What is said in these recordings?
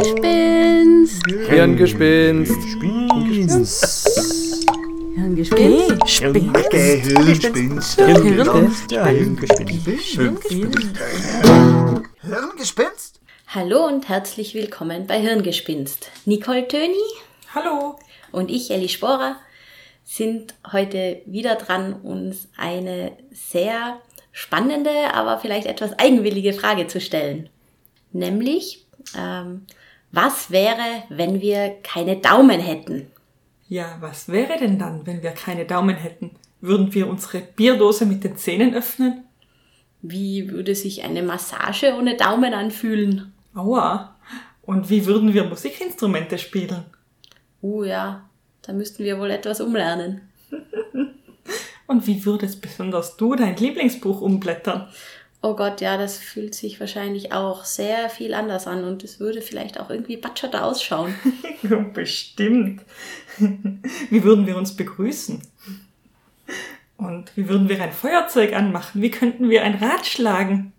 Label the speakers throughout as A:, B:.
A: Gespinst.
B: Hirngespinst.
A: Hirngespinst.
C: Gehirnspinst. Hirngespinst?
A: Hallo und herzlich willkommen bei Hirngespinst. Nicole Töni
D: Hallo.
A: und ich, Elli Sporer, sind heute wieder dran, uns eine sehr spannende, aber vielleicht etwas eigenwillige Frage zu stellen. Nämlich, ähm, was wäre, wenn wir keine Daumen hätten?
D: Ja, was wäre denn dann, wenn wir keine Daumen hätten? Würden wir unsere Bierdose mit den Zähnen öffnen?
A: Wie würde sich eine Massage ohne Daumen anfühlen?
D: Aua. Und wie würden wir Musikinstrumente spielen?
A: Uh ja, da müssten wir wohl etwas umlernen.
D: Und wie würdest besonders du dein Lieblingsbuch umblättern?
A: Oh Gott, ja, das fühlt sich wahrscheinlich auch sehr viel anders an und es würde vielleicht auch irgendwie batscherter ausschauen.
D: Bestimmt. Wie würden wir uns begrüßen? Und wie würden wir ein Feuerzeug anmachen? Wie könnten wir ein Rad schlagen?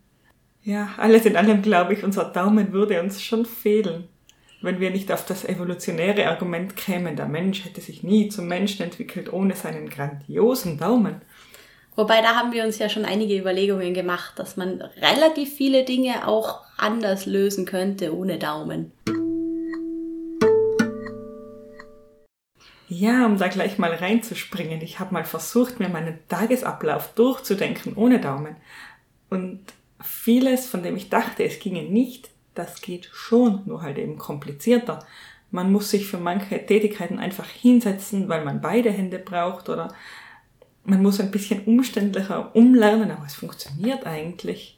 D: Ja, alles in allem glaube ich, unser Daumen würde uns schon fehlen. Wenn wir nicht auf das evolutionäre Argument kämen, der Mensch hätte sich nie zum Menschen entwickelt ohne seinen grandiosen Daumen.
A: Wobei da haben wir uns ja schon einige Überlegungen gemacht, dass man relativ viele Dinge auch anders lösen könnte ohne Daumen.
D: Ja, um da gleich mal reinzuspringen. Ich habe mal versucht, mir meinen Tagesablauf durchzudenken ohne Daumen. Und vieles, von dem ich dachte, es ginge nicht, das geht schon, nur halt eben komplizierter. Man muss sich für manche Tätigkeiten einfach hinsetzen, weil man beide Hände braucht oder man muss ein bisschen umständlicher umlernen, aber es funktioniert eigentlich.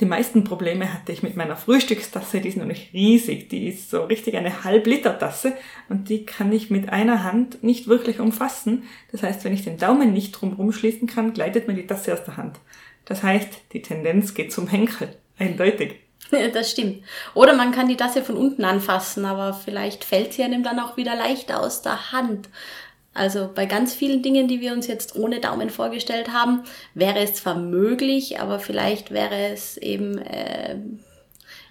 D: Die meisten Probleme hatte ich mit meiner Frühstückstasse, die ist nicht riesig, die ist so richtig eine Halb-Liter-Tasse und die kann ich mit einer Hand nicht wirklich umfassen. Das heißt, wenn ich den Daumen nicht drumherum schließen kann, gleitet mir die Tasse aus der Hand. Das heißt, die Tendenz geht zum Henkel. Eindeutig.
A: Das stimmt. Oder man kann die Tasse von unten anfassen, aber vielleicht fällt sie einem dann auch wieder leichter aus der Hand. Also bei ganz vielen Dingen, die wir uns jetzt ohne Daumen vorgestellt haben, wäre es zwar möglich, aber vielleicht wäre es eben äh,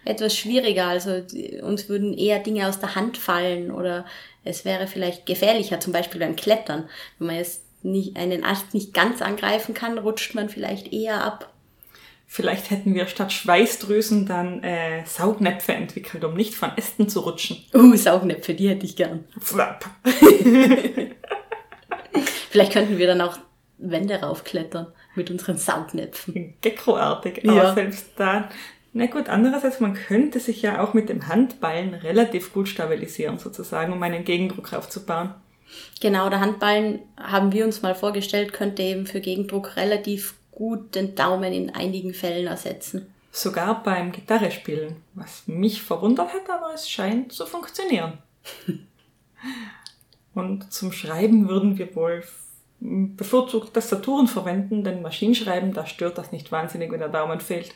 A: etwas schwieriger. Also uns würden eher Dinge aus der Hand fallen oder es wäre vielleicht gefährlicher, zum Beispiel beim Klettern. Wenn man jetzt nicht, einen Ast nicht ganz angreifen kann, rutscht man vielleicht eher ab.
D: Vielleicht hätten wir statt Schweißdrüsen dann äh, Saugnäpfe entwickelt, um nicht von Ästen zu rutschen.
A: Uh, Saugnäpfe, die hätte ich gern.
D: Flap.
A: Vielleicht könnten wir dann auch Wände raufklettern mit unseren Saugnäpfen.
D: Gecko-artig,
A: Ja.
D: aber selbst da. Na gut, andererseits, man könnte sich ja auch mit dem Handballen relativ gut stabilisieren, sozusagen, um einen Gegendruck aufzubauen.
A: Genau, der Handballen haben wir uns mal vorgestellt, könnte eben für Gegendruck relativ gut den Daumen in einigen Fällen ersetzen.
D: Sogar beim Gitarrespielen, was mich verwundert hat, aber es scheint zu funktionieren. Und zum Schreiben würden wir wohl bevorzugt Tastaturen verwenden, denn Maschinenschreiben, da stört das nicht wahnsinnig, wenn der Daumen fehlt.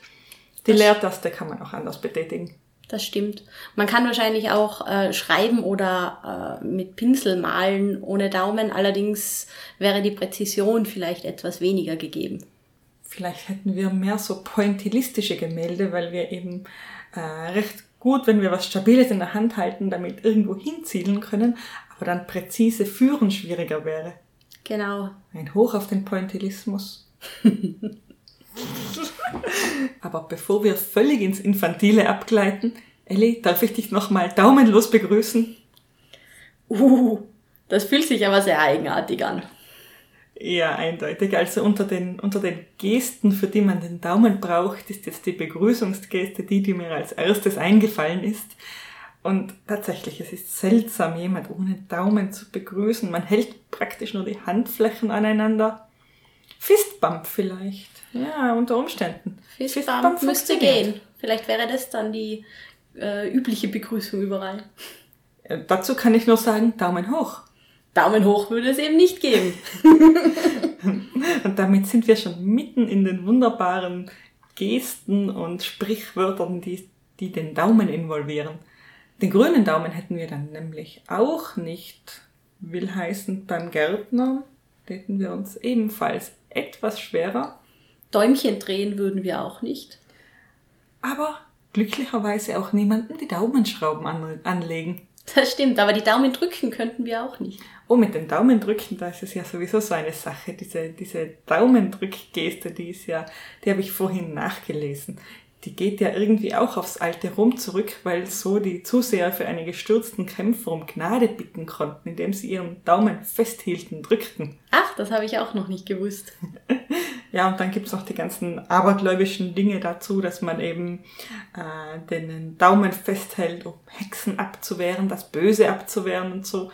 D: Die
A: Das-
D: Leertaste kann man auch anders betätigen.
A: Das stimmt. Man kann wahrscheinlich auch äh, schreiben oder äh, mit Pinsel malen ohne Daumen, allerdings wäre die Präzision vielleicht etwas weniger gegeben.
D: Vielleicht hätten wir mehr so pointillistische Gemälde, weil wir eben äh, recht gut, wenn wir was Stabiles in der Hand halten, damit irgendwo hinzielen können, aber dann präzise führen schwieriger wäre.
A: Genau.
D: Ein Hoch auf den Pointillismus. aber bevor wir völlig ins Infantile abgleiten, Elli, darf ich dich nochmal daumenlos begrüßen?
A: Uh, das fühlt sich aber sehr eigenartig an.
D: Ja, eindeutig. Also unter den, unter den Gesten, für die man den Daumen braucht, ist jetzt die Begrüßungsgeste die, die mir als erstes eingefallen ist. Und tatsächlich, es ist seltsam, jemand ohne Daumen zu begrüßen. Man hält praktisch nur die Handflächen aneinander. Fistbump vielleicht. Ja, unter Umständen.
A: Fistbump müsste
D: funktioniert.
A: gehen. Vielleicht wäre das dann die äh, übliche Begrüßung überall.
D: Äh, Dazu kann ich nur sagen, Daumen hoch.
A: Daumen hoch würde es eben nicht geben.
D: Und damit sind wir schon mitten in den wunderbaren Gesten und Sprichwörtern, die, die den Daumen involvieren. Den grünen Daumen hätten wir dann nämlich auch nicht. Will heißen, beim Gärtner täten wir uns ebenfalls etwas schwerer.
A: Däumchen drehen würden wir auch nicht.
D: Aber glücklicherweise auch niemandem die Daumenschrauben an, anlegen.
A: Das stimmt, aber die Daumen drücken könnten wir auch nicht.
D: Oh, mit den Daumen drücken, da ist es ja sowieso so eine Sache. Diese, diese Daumendrückgeste, die ist ja, die habe ich vorhin nachgelesen. Die geht ja irgendwie auch aufs alte Rom zurück, weil so die Zuseher für einen gestürzten Kämpfer um Gnade bitten konnten, indem sie ihren Daumen festhielten, drückten.
A: Ach, das habe ich auch noch nicht gewusst.
D: Ja, und dann gibt's noch die ganzen abergläubischen Dinge dazu, dass man eben äh, den Daumen festhält, um Hexen abzuwehren, das Böse abzuwehren und so.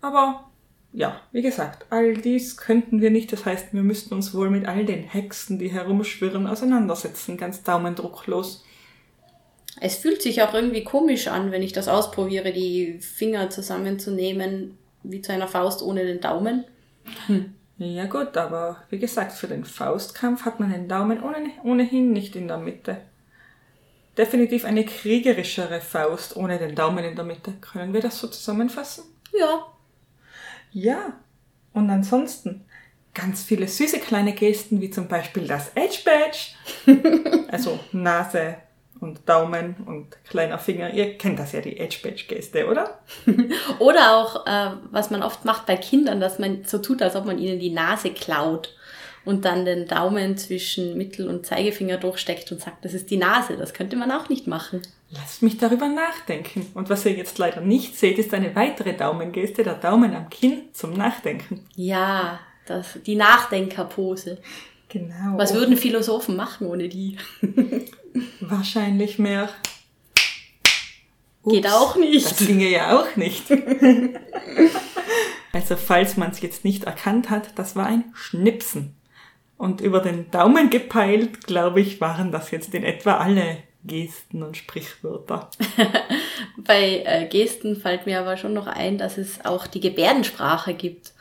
D: Aber ja, wie gesagt, all dies könnten wir nicht. Das heißt, wir müssten uns wohl mit all den Hexen, die herumschwirren, auseinandersetzen, ganz daumendrucklos.
A: Es fühlt sich auch irgendwie komisch an, wenn ich das ausprobiere, die Finger zusammenzunehmen, wie zu einer Faust ohne den Daumen.
D: Hm. Ja gut, aber wie gesagt, für den Faustkampf hat man den Daumen ohnehin nicht in der Mitte. Definitiv eine kriegerischere Faust ohne den Daumen in der Mitte. Können wir das so zusammenfassen?
A: Ja.
D: Ja. Und ansonsten ganz viele süße kleine Gesten, wie zum Beispiel das Edge Badge. also Nase, und Daumen und kleiner Finger. Ihr kennt das ja, die Edge-Badge-Geste, oder?
A: oder auch, äh, was man oft macht bei Kindern, dass man so tut, als ob man ihnen die Nase klaut und dann den Daumen zwischen Mittel- und Zeigefinger durchsteckt und sagt, das ist die Nase. Das könnte man auch nicht machen.
D: Lasst mich darüber nachdenken. Und was ihr jetzt leider nicht seht, ist eine weitere Daumengeste, der Daumen am Kinn zum Nachdenken.
A: Ja, das, die Nachdenkerpose.
D: Genau.
A: Was würden Philosophen machen ohne die?
D: Wahrscheinlich mehr.
A: Ups, Geht auch nicht.
D: Das ginge ja auch nicht. also falls man es jetzt nicht erkannt hat, das war ein Schnipsen. Und über den Daumen gepeilt, glaube ich, waren das jetzt in etwa alle Gesten und Sprichwörter.
A: Bei äh, Gesten fällt mir aber schon noch ein, dass es auch die Gebärdensprache gibt.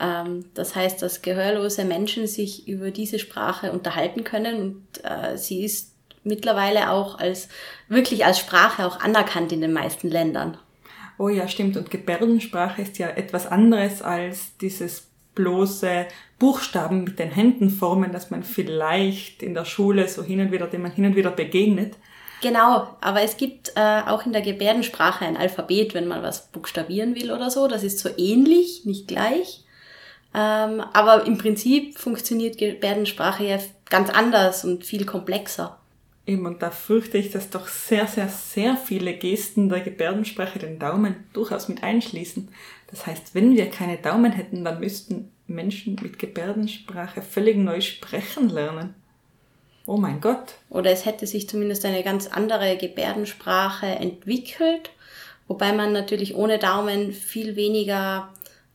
A: Ähm, das heißt, dass gehörlose Menschen sich über diese Sprache unterhalten können und äh, sie ist mittlerweile auch als wirklich als Sprache auch anerkannt in den meisten Ländern.
D: Oh ja, stimmt. Und Gebärdensprache ist ja etwas anderes als dieses bloße Buchstaben mit den Händen formen, dass man vielleicht in der Schule so hin und wieder, dem man hin und wieder begegnet.
A: Genau, aber es gibt äh, auch in der Gebärdensprache ein Alphabet, wenn man was buchstabieren will oder so. Das ist so ähnlich, nicht gleich. Ähm, aber im Prinzip funktioniert Gebärdensprache ja ganz anders und viel komplexer.
D: Eben, und da fürchte ich, dass doch sehr, sehr, sehr viele Gesten der Gebärdensprache den Daumen durchaus mit einschließen. Das heißt, wenn wir keine Daumen hätten, dann müssten Menschen mit Gebärdensprache völlig neu sprechen lernen. Oh mein Gott.
A: Oder es hätte sich zumindest eine ganz andere Gebärdensprache entwickelt, wobei man natürlich ohne Daumen viel weniger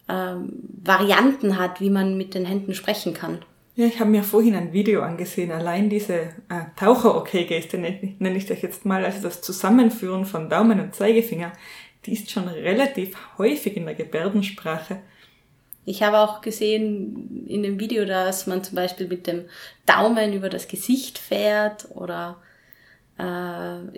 A: ähm, Varianten hat, wie man mit den Händen sprechen kann.
D: Ja, ich habe mir vorhin ein Video angesehen. Allein diese äh, Taucher-OK-Geste nenne ich das jetzt mal, also das Zusammenführen von Daumen und Zeigefinger, die ist schon relativ häufig in der Gebärdensprache.
A: Ich habe auch gesehen in dem Video, dass man zum Beispiel mit dem Daumen über das Gesicht fährt oder äh,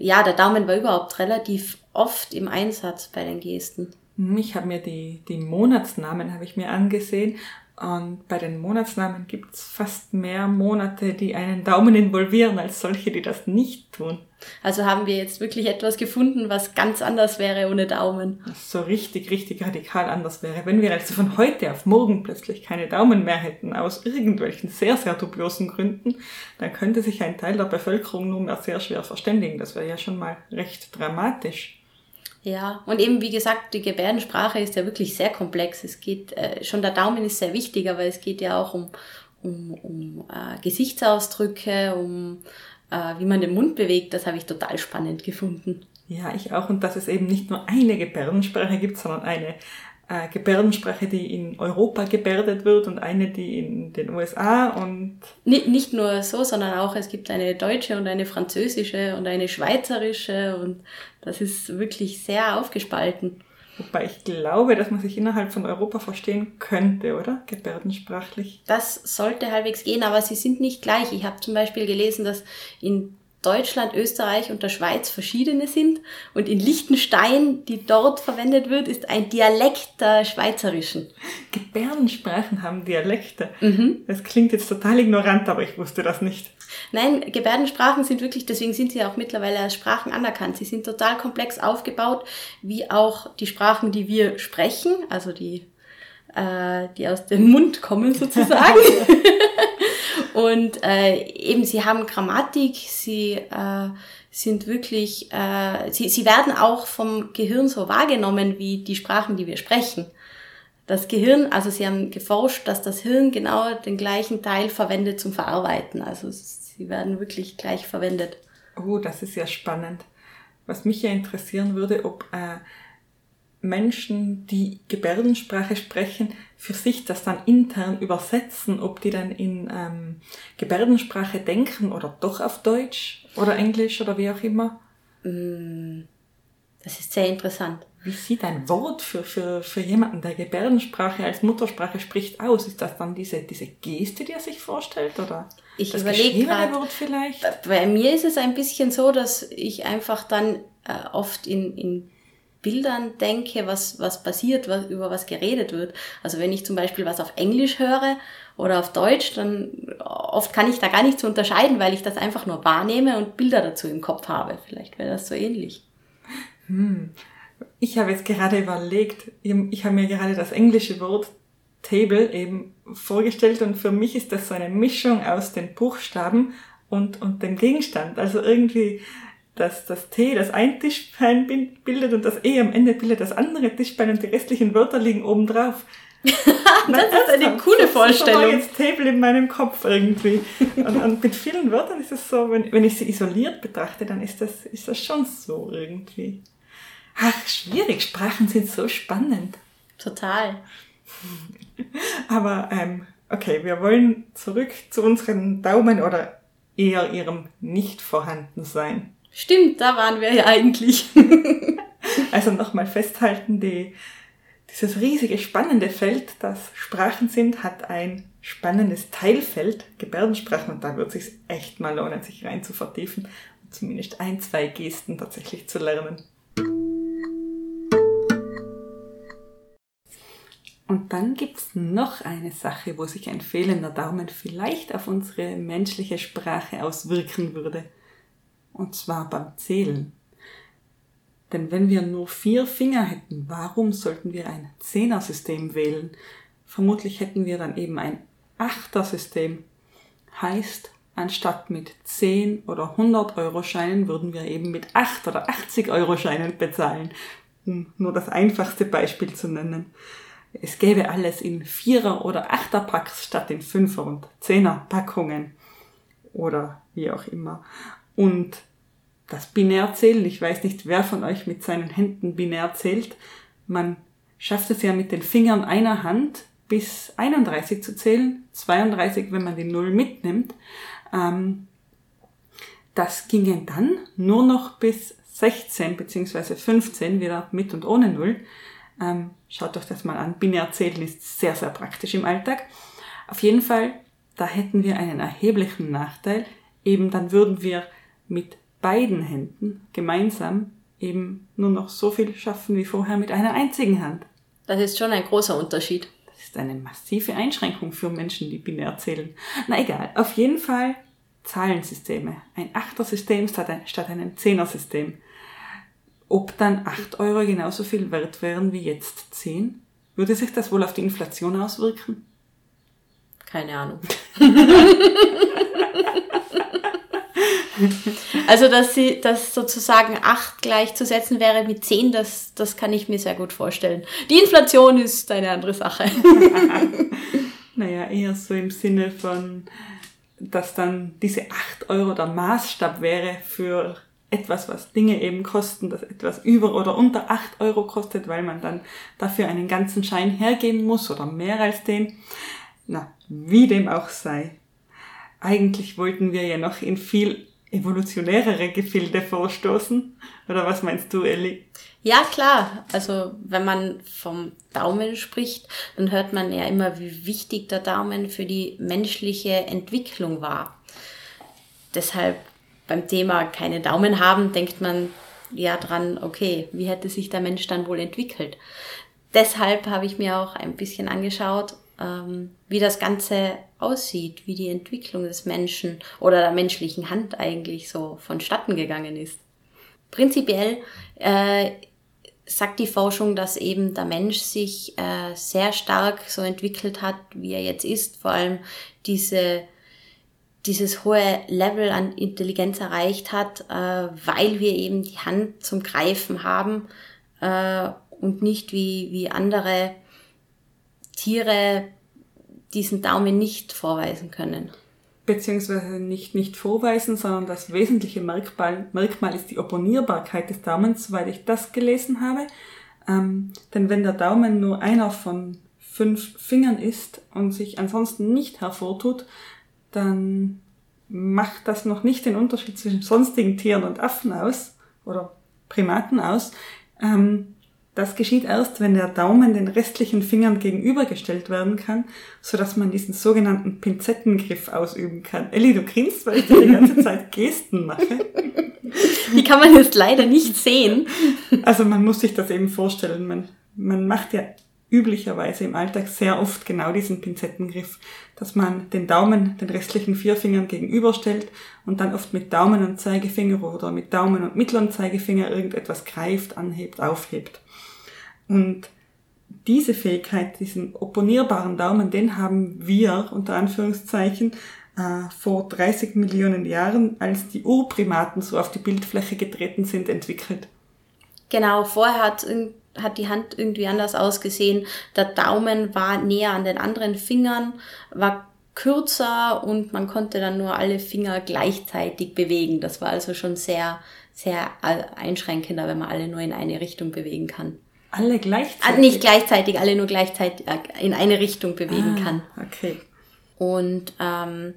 A: ja, der Daumen war überhaupt relativ oft im Einsatz bei den Gesten.
D: Hm, ich habe mir die, die Monatsnamen habe ich mir angesehen und bei den Monatsnamen gibt es fast mehr Monate, die einen Daumen involvieren, als solche, die das nicht tun.
A: Also haben wir jetzt wirklich etwas gefunden, was ganz anders wäre ohne Daumen.
D: Was so richtig, richtig radikal anders wäre. Wenn wir also von heute auf morgen plötzlich keine Daumen mehr hätten, aus irgendwelchen sehr, sehr dubiosen Gründen, dann könnte sich ein Teil der Bevölkerung nur mehr sehr schwer verständigen. Das wäre ja schon mal recht dramatisch.
A: Ja, und eben wie gesagt, die Gebärdensprache ist ja wirklich sehr komplex. Es geht, äh, schon der Daumen ist sehr wichtig, aber es geht ja auch um, um, um äh, Gesichtsausdrücke, um äh, wie man den Mund bewegt. Das habe ich total spannend gefunden.
D: Ja, ich auch. Und dass es eben nicht nur eine Gebärdensprache gibt, sondern eine äh, Gebärdensprache, die in Europa gebärdet wird und eine, die in den USA und...
A: Nicht, nicht nur so, sondern auch es gibt eine deutsche und eine französische und eine schweizerische und das ist wirklich sehr aufgespalten.
D: Wobei ich glaube, dass man sich innerhalb von Europa verstehen könnte, oder? Gebärdensprachlich.
A: Das sollte halbwegs gehen, aber sie sind nicht gleich. Ich habe zum Beispiel gelesen, dass in Deutschland, Österreich und der Schweiz verschiedene sind. Und in Liechtenstein, die dort verwendet wird, ist ein Dialekt der Schweizerischen.
D: Gebärdensprachen haben Dialekte. Das klingt jetzt total ignorant, aber ich wusste das nicht.
A: Nein, Gebärdensprachen sind wirklich, deswegen sind sie auch mittlerweile als Sprachen anerkannt. Sie sind total komplex aufgebaut, wie auch die Sprachen, die wir sprechen, also die, äh, die aus dem Mund kommen sozusagen. Und äh, eben, sie haben Grammatik, sie äh, sind wirklich, äh, sie, sie werden auch vom Gehirn so wahrgenommen wie die Sprachen, die wir sprechen. Das Gehirn, also sie haben geforscht, dass das Hirn genau den gleichen Teil verwendet zum Verarbeiten. Also sie werden wirklich gleich verwendet.
D: Oh, das ist ja spannend. Was mich ja interessieren würde, ob äh, Menschen, die Gebärdensprache sprechen, für sich das dann intern übersetzen, ob die dann in ähm, Gebärdensprache denken oder doch auf Deutsch oder Englisch oder wie auch immer.
A: Das ist sehr interessant.
D: Wie sieht ein Wort für, für, für jemanden, der Gebärdensprache als Muttersprache spricht, aus? Ist das dann diese, diese Geste, die er sich vorstellt? Oder
A: Ich
D: das
A: überleg
D: geschriebene
A: grad.
D: Wort vielleicht?
A: Bei mir ist es ein bisschen so, dass ich einfach dann äh, oft in, in Bildern denke, was, was passiert, was, über was geredet wird. Also wenn ich zum Beispiel was auf Englisch höre oder auf Deutsch, dann oft kann ich da gar nicht so unterscheiden, weil ich das einfach nur wahrnehme und Bilder dazu im Kopf habe. Vielleicht wäre das so ähnlich.
D: Ich habe jetzt gerade überlegt, ich habe mir gerade das englische Wort Table eben vorgestellt und für mich ist das so eine Mischung aus den Buchstaben und, und dem Gegenstand. Also irgendwie dass das T das ein Tischbein bildet und das E am Ende bildet das andere Tischbein und die restlichen Wörter liegen oben drauf.
A: Das ist eine coole Vorstellung.
D: War jetzt Table in meinem Kopf irgendwie. Und, und mit vielen Wörtern ist es so, wenn, wenn ich sie isoliert betrachte, dann ist das, ist das schon so irgendwie. Ach, schwierig. Sprachen sind so spannend.
A: Total.
D: Aber ähm, okay, wir wollen zurück zu unseren Daumen oder eher ihrem Nicht-Vorhandensein.
A: Stimmt, da waren wir ja eigentlich.
D: Also nochmal festhalten, die, dieses riesige spannende Feld, das Sprachen sind, hat ein spannendes Teilfeld, Gebärdensprachen, und da wird es sich echt mal lohnen, sich rein zu vertiefen und zumindest ein, zwei Gesten tatsächlich zu lernen. Und dann gibt's noch eine Sache, wo sich ein fehlender Daumen vielleicht auf unsere menschliche Sprache auswirken würde. Und zwar beim Zählen. Denn wenn wir nur vier Finger hätten, warum sollten wir ein Zehner-System wählen? Vermutlich hätten wir dann eben ein Achter-System. Heißt, anstatt mit 10 oder 100 Euro Scheinen würden wir eben mit 8 oder 80 Euro Scheinen bezahlen. Um nur das einfachste Beispiel zu nennen. Es gäbe alles in Vierer- oder Achterpacks statt in Fünfer- und Zehner-Packungen. Oder wie auch immer. Und das Binärzählen, ich weiß nicht, wer von euch mit seinen Händen binär zählt. Man schafft es ja mit den Fingern einer Hand bis 31 zu zählen, 32, wenn man die Null mitnimmt. Ähm, das ginge dann nur noch bis 16 bzw. 15 wieder mit und ohne Null. Ähm, schaut euch das mal an. Binär zählen ist sehr, sehr praktisch im Alltag. Auf jeden Fall, da hätten wir einen erheblichen Nachteil. Eben dann würden wir mit beiden Händen gemeinsam eben nur noch so viel schaffen wie vorher mit einer einzigen Hand.
A: Das ist schon ein großer Unterschied.
D: Das ist eine massive Einschränkung für Menschen, die binär zählen. Na egal, auf jeden Fall Zahlensysteme. Ein Achtersystem statt, ein, statt einem Zehnersystem. Ob dann 8 Euro genauso viel wert wären wie jetzt 10? Würde sich das wohl auf die Inflation auswirken?
A: Keine Ahnung. also, dass sie, dass sozusagen 8 gleichzusetzen wäre mit 10, das, das kann ich mir sehr gut vorstellen. Die Inflation ist eine andere Sache.
D: Naja, eher so im Sinne von, dass dann diese 8 Euro der Maßstab wäre für etwas, was Dinge eben kosten, das etwas über oder unter 8 Euro kostet, weil man dann dafür einen ganzen Schein hergeben muss oder mehr als den. Na, wie dem auch sei. Eigentlich wollten wir ja noch in viel evolutionärere Gefilde vorstoßen. Oder was meinst du, Elli?
A: Ja, klar. Also, wenn man vom Daumen spricht, dann hört man ja immer, wie wichtig der Daumen für die menschliche Entwicklung war. Deshalb beim Thema keine Daumen haben, denkt man ja dran, okay, wie hätte sich der Mensch dann wohl entwickelt? Deshalb habe ich mir auch ein bisschen angeschaut, ähm, wie das Ganze aussieht, wie die Entwicklung des Menschen oder der menschlichen Hand eigentlich so vonstatten gegangen ist. Prinzipiell äh, sagt die Forschung, dass eben der Mensch sich äh, sehr stark so entwickelt hat, wie er jetzt ist, vor allem diese dieses hohe Level an Intelligenz erreicht hat, äh, weil wir eben die Hand zum Greifen haben äh, und nicht wie, wie andere Tiere diesen Daumen nicht vorweisen können.
D: Beziehungsweise nicht, nicht vorweisen, sondern das wesentliche Merkmal, Merkmal ist die Opponierbarkeit des Daumens, soweit ich das gelesen habe. Ähm, denn wenn der Daumen nur einer von fünf Fingern ist und sich ansonsten nicht hervortut, dann macht das noch nicht den Unterschied zwischen sonstigen Tieren und Affen aus oder Primaten aus. Ähm, das geschieht erst, wenn der Daumen den restlichen Fingern gegenübergestellt werden kann, so dass man diesen sogenannten Pinzettengriff ausüben kann. Elli, du grinst, weil ich dir die ganze Zeit Gesten mache.
A: Die kann man jetzt leider nicht sehen.
D: Also man muss sich das eben vorstellen. Man, man macht ja üblicherweise im Alltag sehr oft genau diesen Pinzettengriff, dass man den Daumen den restlichen vier Fingern gegenüberstellt und dann oft mit Daumen und Zeigefinger oder mit Daumen und mittleren Zeigefinger irgendetwas greift, anhebt, aufhebt. Und diese Fähigkeit, diesen opponierbaren Daumen, den haben wir unter Anführungszeichen äh, vor 30 Millionen Jahren, als die Urprimaten so auf die Bildfläche getreten sind, entwickelt.
A: Genau, vorher hat, hat die Hand irgendwie anders ausgesehen. Der Daumen war näher an den anderen Fingern, war kürzer und man konnte dann nur alle Finger gleichzeitig bewegen. Das war also schon sehr, sehr einschränkender, wenn man alle nur in eine Richtung bewegen kann.
D: Alle gleichzeitig?
A: Also nicht gleichzeitig, alle nur gleichzeitig äh, in eine Richtung bewegen
D: ah,
A: kann.
D: Okay.
A: Und ähm,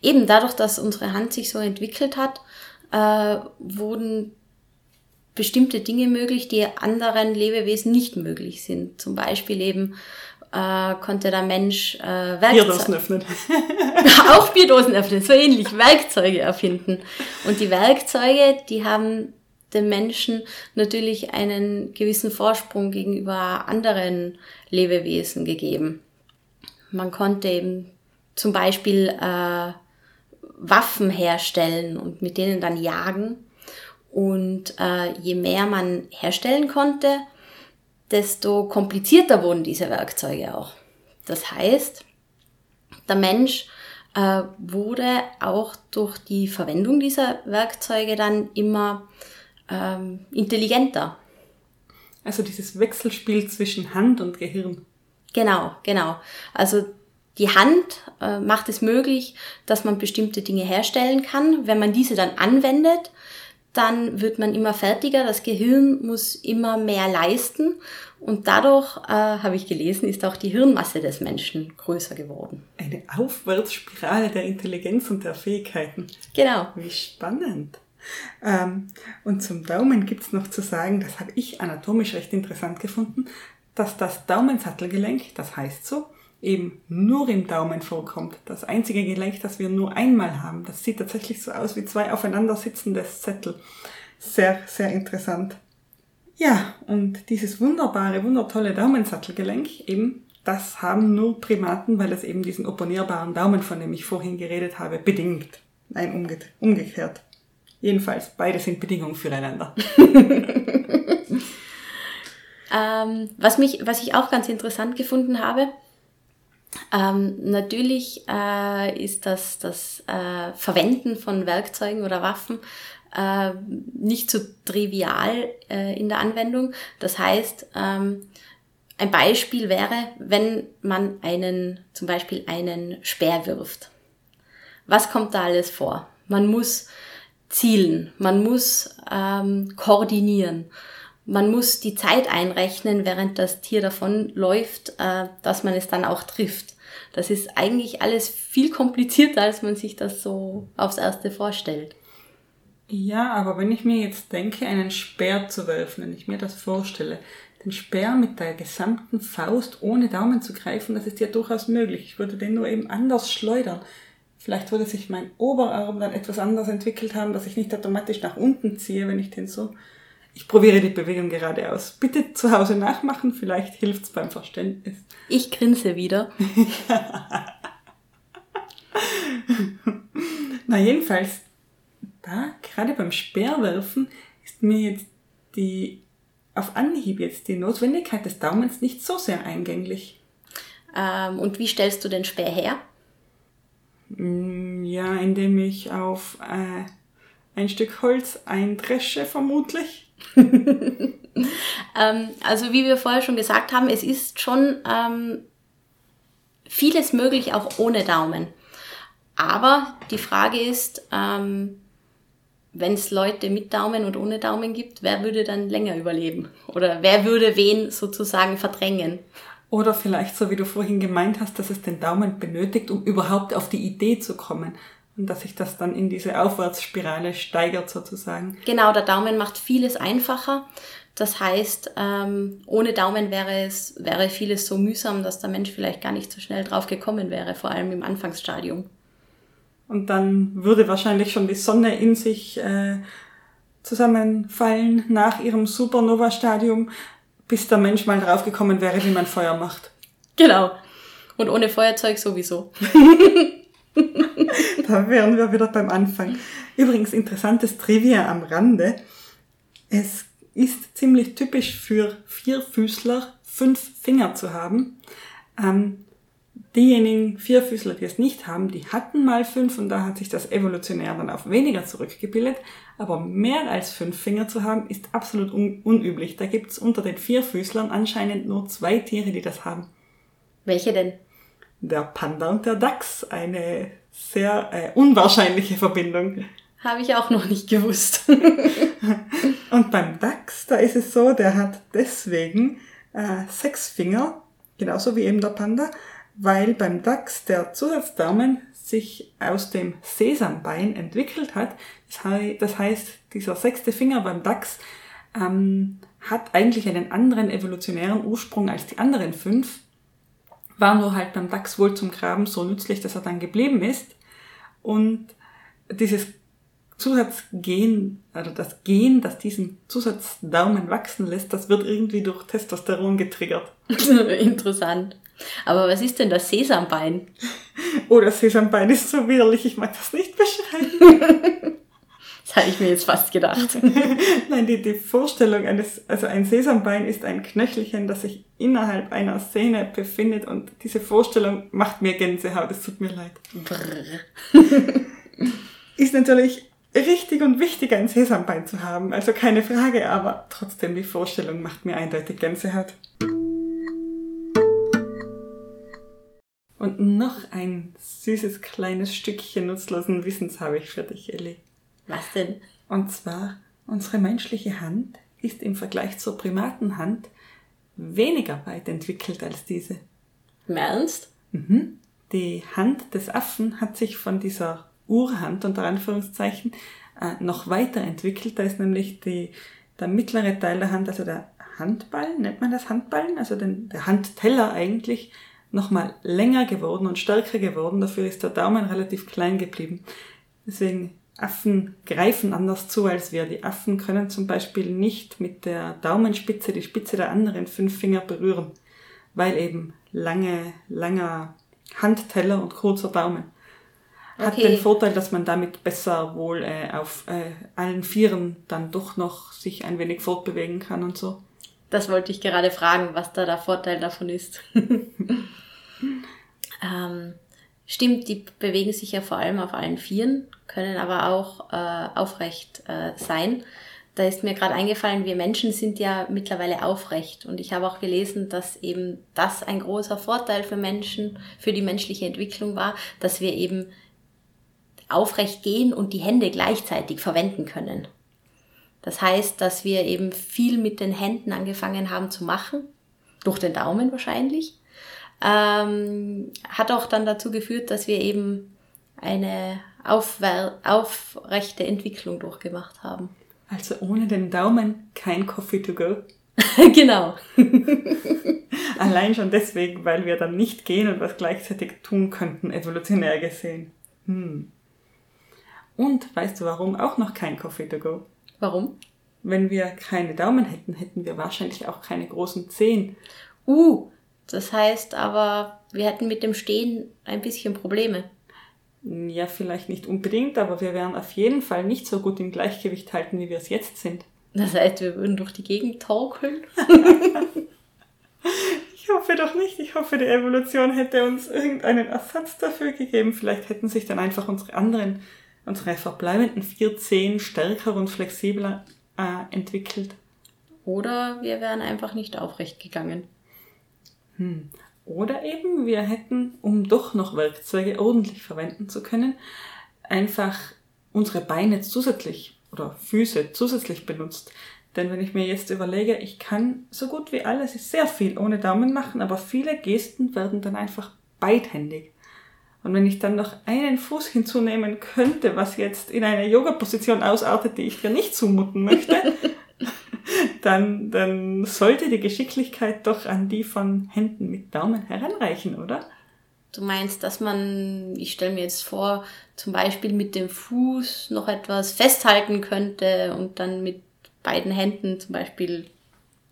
A: eben dadurch, dass unsere Hand sich so entwickelt hat, äh, wurden bestimmte Dinge möglich, die anderen Lebewesen nicht möglich sind. Zum Beispiel eben äh, konnte der Mensch äh,
D: Werkzeuge... Bierdosen öffnen.
A: auch Bierdosen öffnen, so ähnlich, Werkzeuge erfinden. Und die Werkzeuge, die haben dem Menschen natürlich einen gewissen Vorsprung gegenüber anderen Lebewesen gegeben. Man konnte eben zum Beispiel äh, Waffen herstellen und mit denen dann jagen. Und äh, je mehr man herstellen konnte, desto komplizierter wurden diese Werkzeuge auch. Das heißt, der Mensch äh, wurde auch durch die Verwendung dieser Werkzeuge dann immer ähm, intelligenter.
D: Also dieses Wechselspiel zwischen Hand und Gehirn.
A: Genau, genau. Also die Hand äh, macht es möglich, dass man bestimmte Dinge herstellen kann. Wenn man diese dann anwendet, dann wird man immer fertiger. Das Gehirn muss immer mehr leisten. Und dadurch, äh, habe ich gelesen, ist auch die Hirnmasse des Menschen größer geworden.
D: Eine Aufwärtsspirale der Intelligenz und der Fähigkeiten.
A: Genau.
D: Wie spannend. Ähm, und zum Daumen gibt's noch zu sagen, das habe ich anatomisch recht interessant gefunden, dass das Daumensattelgelenk, das heißt so, eben nur im Daumen vorkommt. Das einzige Gelenk, das wir nur einmal haben. Das sieht tatsächlich so aus wie zwei aufeinander sitzende Sättel. Sehr, sehr interessant. Ja, und dieses wunderbare, wundertolle Daumensattelgelenk, eben, das haben nur Primaten, weil es eben diesen opponierbaren Daumen, von dem ich vorhin geredet habe, bedingt. Nein, umgekehrt. Jedenfalls, beide sind Bedingungen füreinander.
A: ähm, was, mich, was ich auch ganz interessant gefunden habe, ähm, natürlich äh, ist das, das äh, Verwenden von Werkzeugen oder Waffen äh, nicht so trivial äh, in der Anwendung. Das heißt, ähm, ein Beispiel wäre, wenn man einen, zum Beispiel einen Speer wirft. Was kommt da alles vor? Man muss zielen, man muss ähm, koordinieren, man muss die Zeit einrechnen, während das Tier davon läuft, äh, dass man es dann auch trifft. Das ist eigentlich alles viel komplizierter, als man sich das so aufs erste vorstellt.
D: Ja, aber wenn ich mir jetzt denke, einen Speer zu werfen, wenn ich mir das vorstelle, den Speer mit der gesamten Faust ohne Daumen zu greifen, das ist ja durchaus möglich. Ich würde den nur eben anders schleudern. Vielleicht würde sich mein Oberarm dann etwas anders entwickelt haben, dass ich nicht automatisch nach unten ziehe, wenn ich den so... Ich probiere die Bewegung gerade aus. Bitte zu Hause nachmachen, vielleicht hilft's beim Verständnis.
A: Ich grinse wieder.
D: Na jedenfalls, da, gerade beim Speerwerfen, ist mir jetzt die, auf Anhieb jetzt die Notwendigkeit des Daumens nicht so sehr eingänglich.
A: Ähm, und wie stellst du den Speer her?
D: Mm, Ja, indem ich auf äh, ein Stück Holz eindresche, vermutlich.
A: Ähm, also wie wir vorher schon gesagt haben, es ist schon ähm, vieles möglich auch ohne Daumen. Aber die Frage ist, ähm, wenn es Leute mit Daumen und ohne Daumen gibt, wer würde dann länger überleben? Oder wer würde wen sozusagen verdrängen?
D: Oder vielleicht, so wie du vorhin gemeint hast, dass es den Daumen benötigt, um überhaupt auf die Idee zu kommen. Und dass sich das dann in diese Aufwärtsspirale steigert sozusagen.
A: Genau, der Daumen macht vieles einfacher. Das heißt, ähm, ohne Daumen wäre es wäre vieles so mühsam, dass der Mensch vielleicht gar nicht so schnell drauf gekommen wäre, vor allem im Anfangsstadium.
D: Und dann würde wahrscheinlich schon die Sonne in sich äh, zusammenfallen nach ihrem Supernova-Stadium, bis der Mensch mal draufgekommen wäre, wie man Feuer macht.
A: Genau. Und ohne Feuerzeug sowieso.
D: Da wären wir wieder beim Anfang. Übrigens interessantes Trivia am Rande. Es ist ziemlich typisch für Vierfüßler, fünf Finger zu haben. Ähm, diejenigen Vierfüßler, die es nicht haben, die hatten mal fünf und da hat sich das evolutionär dann auf weniger zurückgebildet. Aber mehr als fünf Finger zu haben, ist absolut un unüblich. Da gibt's unter den Vierfüßlern anscheinend nur zwei Tiere, die das haben.
A: Welche denn?
D: Der Panda und der Dachs. Eine sehr äh, unwahrscheinliche Verbindung.
A: Habe ich auch noch nicht gewusst.
D: Und beim Dachs, da ist es so, der hat deswegen äh, sechs Finger, genauso wie eben der Panda, weil beim Dachs der Zusatzdaumen sich aus dem Sesambein entwickelt hat. Das heißt, dieser sechste Finger beim Dachs ähm, hat eigentlich einen anderen evolutionären Ursprung als die anderen fünf, war nur halt beim Dachs wohl zum Graben so nützlich, dass er dann geblieben ist. Und dieses Zusatzgen, also das Gen, das diesen Zusatzdaumen wachsen lässt, das wird irgendwie durch Testosteron getriggert.
A: Interessant. Aber was ist denn das Sesambein?
D: Oh, das Sesambein ist so widerlich, ich mag das nicht beschreiben.
A: Das habe ich mir jetzt fast gedacht.
D: Nein, die, die Vorstellung eines, also ein Sesambein ist ein Knöchelchen, das sich innerhalb einer Sehne befindet und diese Vorstellung macht mir Gänsehaut, es tut mir leid. Ist natürlich richtig und wichtig, ein Sesambein zu haben, also keine Frage, aber trotzdem die Vorstellung macht mir eindeutig Gänsehaut. Und noch ein süßes kleines Stückchen nutzlosen Wissens habe ich für dich, Ellie.
A: Was denn?
D: Und zwar, unsere menschliche Hand ist im Vergleich zur Primatenhand weniger weit entwickelt als diese.
A: Im Ernst?
D: Mhm. Die Hand des Affen hat sich von dieser Urhand unter Anführungszeichen äh, noch weiterentwickelt. Da ist nämlich die, der mittlere Teil der Hand, also der Handball, nennt man das Handballen, also den, der Handteller eigentlich, nochmal länger geworden und stärker geworden. Dafür ist der Daumen relativ klein geblieben. Deswegen Affen greifen anders zu als wir. Die Affen können zum Beispiel nicht mit der Daumenspitze die Spitze der anderen fünf Finger berühren, weil eben lange, langer Handteller und kurzer Daumen. Hat
A: Okay.
D: den Vorteil, dass man damit besser wohl äh, auf äh, allen Vieren dann doch noch sich ein wenig fortbewegen kann und so.
A: Das wollte ich gerade fragen, was da der Vorteil davon ist. ähm, stimmt, die bewegen sich ja vor allem auf allen Vieren, können aber auch äh, aufrecht äh, sein. Da ist mir gerade eingefallen, wir Menschen sind ja mittlerweile aufrecht und ich habe auch gelesen, dass eben das ein großer Vorteil für Menschen, für die menschliche Entwicklung war, dass wir eben aufrecht gehen und die Hände gleichzeitig verwenden können. Das heißt, dass wir eben viel mit den Händen angefangen haben zu machen, durch den Daumen wahrscheinlich. Ähm, hat auch dann dazu geführt, dass wir eben eine aufrechte Entwicklung durchgemacht haben.
D: Also ohne den Daumen kein Coffee to go.
A: genau.
D: Allein schon deswegen, weil wir dann nicht gehen und was gleichzeitig tun könnten, evolutionär gesehen. Hm. Und weißt du warum auch noch kein Coffee to go?
A: Warum?
D: Wenn wir keine Daumen hätten, hätten wir wahrscheinlich auch keine großen Zehen.
A: Uh, das heißt aber, wir hätten mit dem Stehen ein bisschen Probleme.
D: Ja, vielleicht nicht unbedingt, aber wir wären auf jeden Fall nicht so gut im Gleichgewicht halten, wie wir es jetzt sind.
A: Das heißt, wir würden durch die Gegend torkeln.
D: Ich hoffe doch nicht. Ich hoffe, die Evolution hätte uns irgendeinen Ersatz dafür gegeben. Vielleicht hätten sich dann einfach unsere anderen, unsere verbleibenden vier Zehen stärker und flexibler äh, entwickelt.
A: Oder wir wären einfach nicht aufrecht gegangen.
D: Hm. Oder eben wir hätten, um doch noch Werkzeuge ordentlich verwenden zu können, einfach unsere Beine zusätzlich oder Füße zusätzlich benutzt. Denn wenn ich mir jetzt überlege, ich kann so gut wie alles, sehr viel ohne Daumen machen, aber viele Gesten werden dann einfach beidhändig. Und wenn ich dann noch einen Fuß hinzunehmen könnte, was jetzt in eine Yoga-Position ausartet, die ich dir nicht zumuten möchte, dann, dann sollte die Geschicklichkeit doch an die von Händen mit Daumen heranreichen, oder?
A: Du meinst, dass man, ich stelle mir jetzt vor, zum Beispiel mit dem Fuß noch etwas festhalten könnte und dann mit beiden Händen zum Beispiel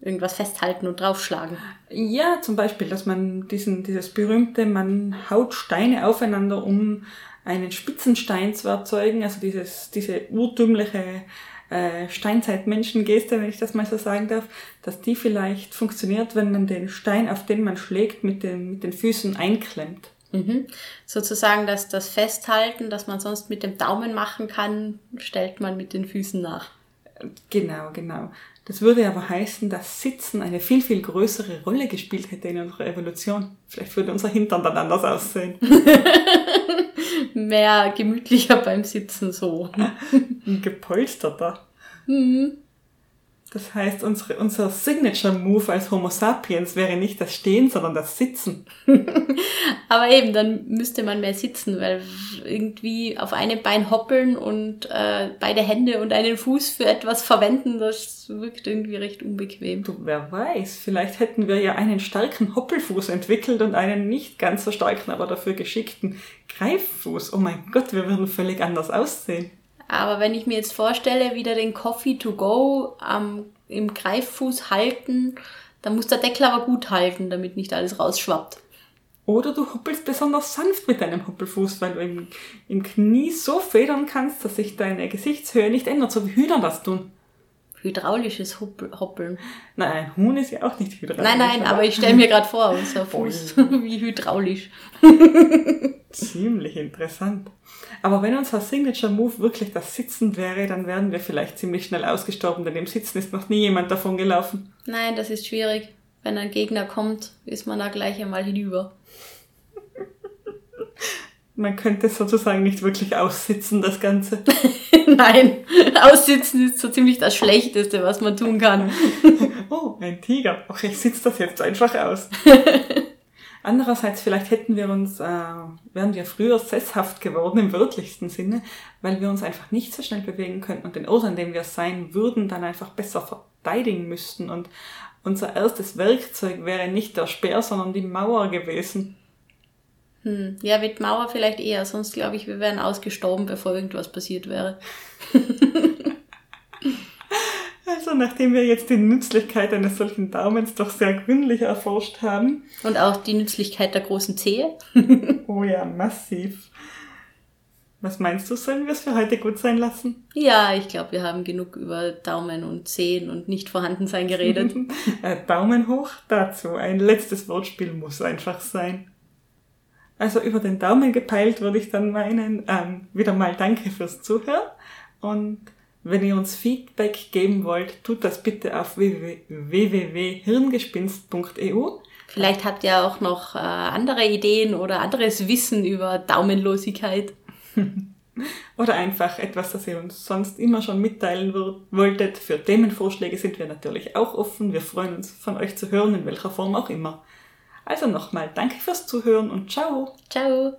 A: irgendwas festhalten und draufschlagen.
D: Ja, zum Beispiel, dass man diesen, dieses berühmte, man haut Steine aufeinander, um einen Spitzenstein zu erzeugen, also dieses, diese urtümliche äh, Steinzeitmenschengeste, wenn ich das mal so sagen darf, dass die vielleicht funktioniert, wenn man den Stein, auf den man schlägt, mit den, mit den Füßen einklemmt.
A: Mhm. Sozusagen, dass das Festhalten, das man sonst mit dem Daumen machen kann, stellt man mit den Füßen nach.
D: Genau, genau. Das würde aber heißen, dass Sitzen eine viel, viel größere Rolle gespielt hätte in unserer Evolution. Vielleicht würde unser Hintern dann anders aussehen.
A: Mehr gemütlicher beim Sitzen so.
D: Gepolsterter.
A: Mhm.
D: Das heißt, unsere, unser Signature-Move als Homo sapiens wäre nicht das Stehen, sondern das Sitzen.
A: Aber eben, dann müsste man mehr sitzen, weil irgendwie auf einem Bein hoppeln und äh, beide Hände und einen Fuß für etwas verwenden, das wirkt irgendwie recht unbequem.
D: Du, wer weiß, vielleicht hätten wir ja einen starken Hoppelfuß entwickelt und einen nicht ganz so starken, aber dafür geschickten Greiffuß. Oh mein Gott, wir würden völlig anders aussehen.
A: Aber wenn ich mir jetzt vorstelle, wieder den Coffee to go am, im Greiffuß halten, dann muss der Deckel aber gut halten, damit nicht alles rausschwappt.
D: Oder du hoppelst besonders sanft mit deinem Hoppelfuß, weil du im, im Knie so federn kannst, dass sich deine Gesichtshöhe nicht ändert, so wie Hühner das tun.
A: Hydraulisches Hoppel Hoppeln.
D: Nein, ein Huhn ist ja auch nicht hydraulisch.
A: Nein, nein, aber ich stelle mir gerade vor, unser Fuß wie hydraulisch.
D: Ziemlich interessant. Aber wenn unser Signature Move wirklich das Sitzen wäre, dann wären wir vielleicht ziemlich schnell ausgestorben, denn im Sitzen ist noch nie jemand davon gelaufen.
A: Nein, das ist schwierig. Wenn ein Gegner kommt, ist man da gleich einmal hinüber.
D: Man könnte sozusagen nicht wirklich aussitzen, das Ganze.
A: Nein, aussitzen ist so ziemlich das Schlechteste, was man tun kann.
D: oh, ein Tiger. Ach, ich sitze das jetzt einfach aus. Andererseits, vielleicht hätten wir uns, äh, wären wir früher sesshaft geworden im wörtlichsten Sinne, weil wir uns einfach nicht so schnell bewegen könnten und den Ort, an dem wir sein würden, dann einfach besser verteidigen müssten. Und unser erstes Werkzeug wäre nicht der Speer, sondern die Mauer gewesen.
A: Hm. Ja, mit Mauer vielleicht eher, sonst glaube ich, wir wären ausgestorben, bevor irgendwas passiert wäre.
D: also, nachdem wir jetzt die Nützlichkeit eines solchen Daumens doch sehr gründlich erforscht haben.
A: Und auch die Nützlichkeit der großen Zehe.
D: oh ja, massiv. Was meinst du, sollen wir es für heute gut sein lassen?
A: Ja, ich glaube, wir haben genug über Daumen und Zehen und nicht vorhanden sein geredet.
D: Äh, Daumen hoch dazu. Ein letztes Wortspiel muss einfach sein. Also über den Daumen gepeilt würde ich dann meinen, ähm, wieder mal danke fürs Zuhören. Und wenn ihr uns Feedback geben wollt, tut das bitte auf www.hirngespinst.eu.
A: Vielleicht habt ihr auch noch äh, andere Ideen oder anderes Wissen über Daumenlosigkeit.
D: oder einfach etwas, das ihr uns sonst immer schon mitteilen wolltet. Für Themenvorschläge sind wir natürlich auch offen. Wir freuen uns, von euch zu hören, in welcher Form auch immer. Also nochmal danke fürs Zuhören und ciao.
A: Ciao.